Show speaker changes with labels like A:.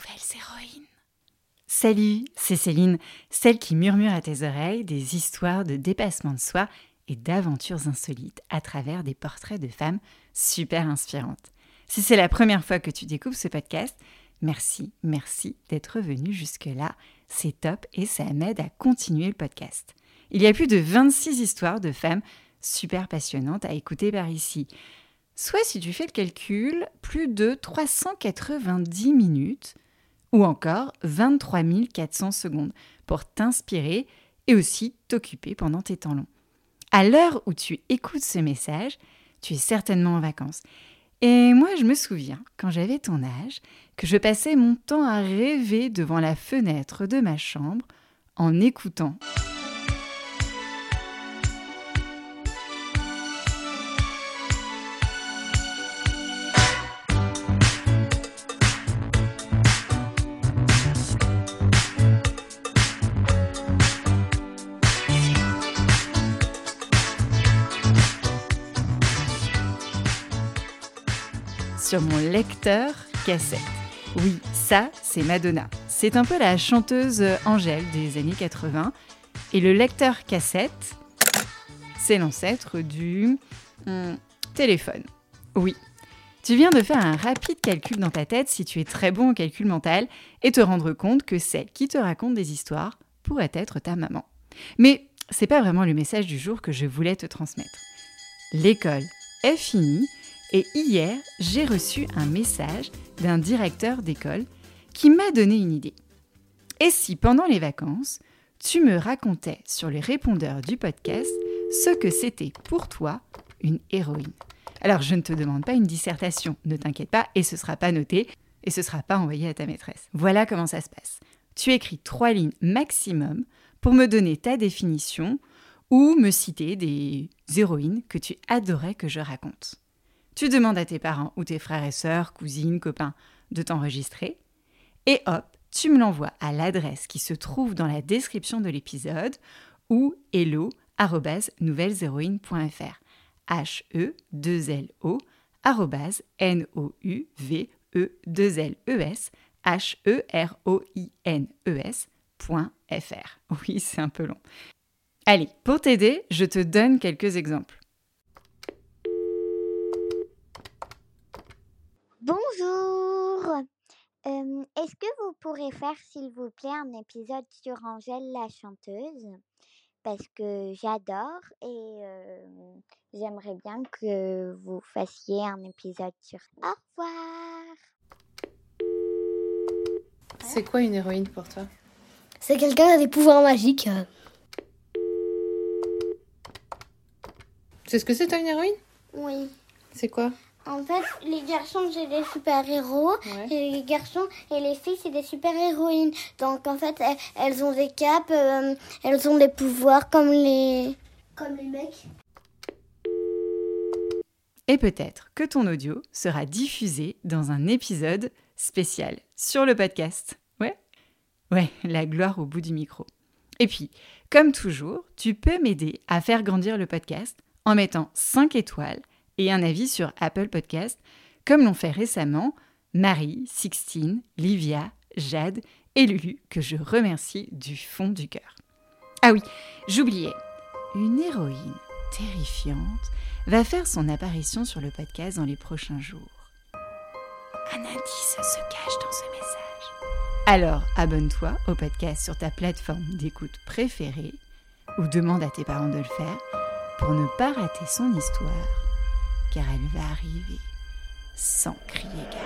A: nouvelles héroïnes. Salut, c'est Céline, celle qui murmure à tes oreilles des histoires de dépassement de soi et d'aventures insolites à travers des portraits de femmes super inspirantes. Si c'est la première fois que tu découvres ce podcast, merci, merci d'être venu jusque-là. C'est top et ça m'aide à continuer le podcast. Il y a plus de 26 histoires de femmes super passionnantes à écouter par ici. Soit si tu fais le calcul, plus de 390 minutes ou encore 23 400 secondes pour t'inspirer et aussi t'occuper pendant tes temps longs. À l'heure où tu écoutes ce message, tu es certainement en vacances. Et moi, je me souviens, quand j'avais ton âge, que je passais mon temps à rêver devant la fenêtre de ma chambre en écoutant. Sur mon lecteur cassette. Oui, ça, c'est Madonna. C'est un peu la chanteuse Angèle des années 80. Et le lecteur cassette, c'est l'ancêtre du hmm, téléphone. Oui. Tu viens de faire un rapide calcul dans ta tête si tu es très bon au calcul mental et te rendre compte que celle qui te raconte des histoires pourrait être ta maman. Mais c'est pas vraiment le message du jour que je voulais te transmettre. L'école est finie et hier, j'ai reçu un message d'un directeur d'école qui m'a donné une idée. Et si pendant les vacances, tu me racontais sur les répondeurs du podcast ce que c'était pour toi une héroïne? Alors je ne te demande pas une dissertation, ne t'inquiète pas, et ce ne sera pas noté, et ce ne sera pas envoyé à ta maîtresse. Voilà comment ça se passe. Tu écris trois lignes maximum pour me donner ta définition ou me citer des héroïnes que tu adorais que je raconte. Tu demandes à tes parents ou tes frères et sœurs, cousines, copains de t'enregistrer. Et hop, tu me l'envoies à l'adresse qui se trouve dans la description de l'épisode ou hello nouvelleshéroïnes.fr h e 2 l o n o u v e 2 l s h r o i n s.fr. Oui, c'est un peu long. Allez, pour t'aider, je te donne quelques exemples.
B: Bonjour. Est-ce que vous pourrez faire, s'il vous plaît, un épisode sur Angèle la chanteuse? Parce que j'adore et j'aimerais bien que vous fassiez un épisode sur. Au revoir.
C: C'est quoi une héroïne pour toi?
D: C'est quelqu'un qui a des pouvoirs magiques.
C: C'est ce que c'est toi une héroïne?
B: Oui.
C: C'est quoi?
B: En fait, les garçons, c'est des super-héros. Et les garçons et les filles, c'est des super-héroïnes. Donc, en fait, elles, ont des capes, euh, elles ont des pouvoirs comme les, comme les mecs.
A: Et peut-être que ton audio sera diffusé dans un épisode spécial sur le podcast. Ouais? Ouais, la gloire au bout du micro. Et puis, comme toujours, tu peux m'aider à faire grandir le podcast en mettant 5 étoiles et un avis sur Apple Podcast, comme l'ont fait récemment Marie, Sixtine, Livia, Jade et Lulu, que je remercie du fond du cœur. Ah oui, j'oubliais, une héroïne terrifiante va faire son apparition sur le podcast dans les prochains jours. Un indice se cache dans ce message. Alors abonne-toi au podcast sur ta plateforme d'écoute préférée ou demande à tes parents de le faire pour ne pas rater son histoire car elle va arriver sans crier gare.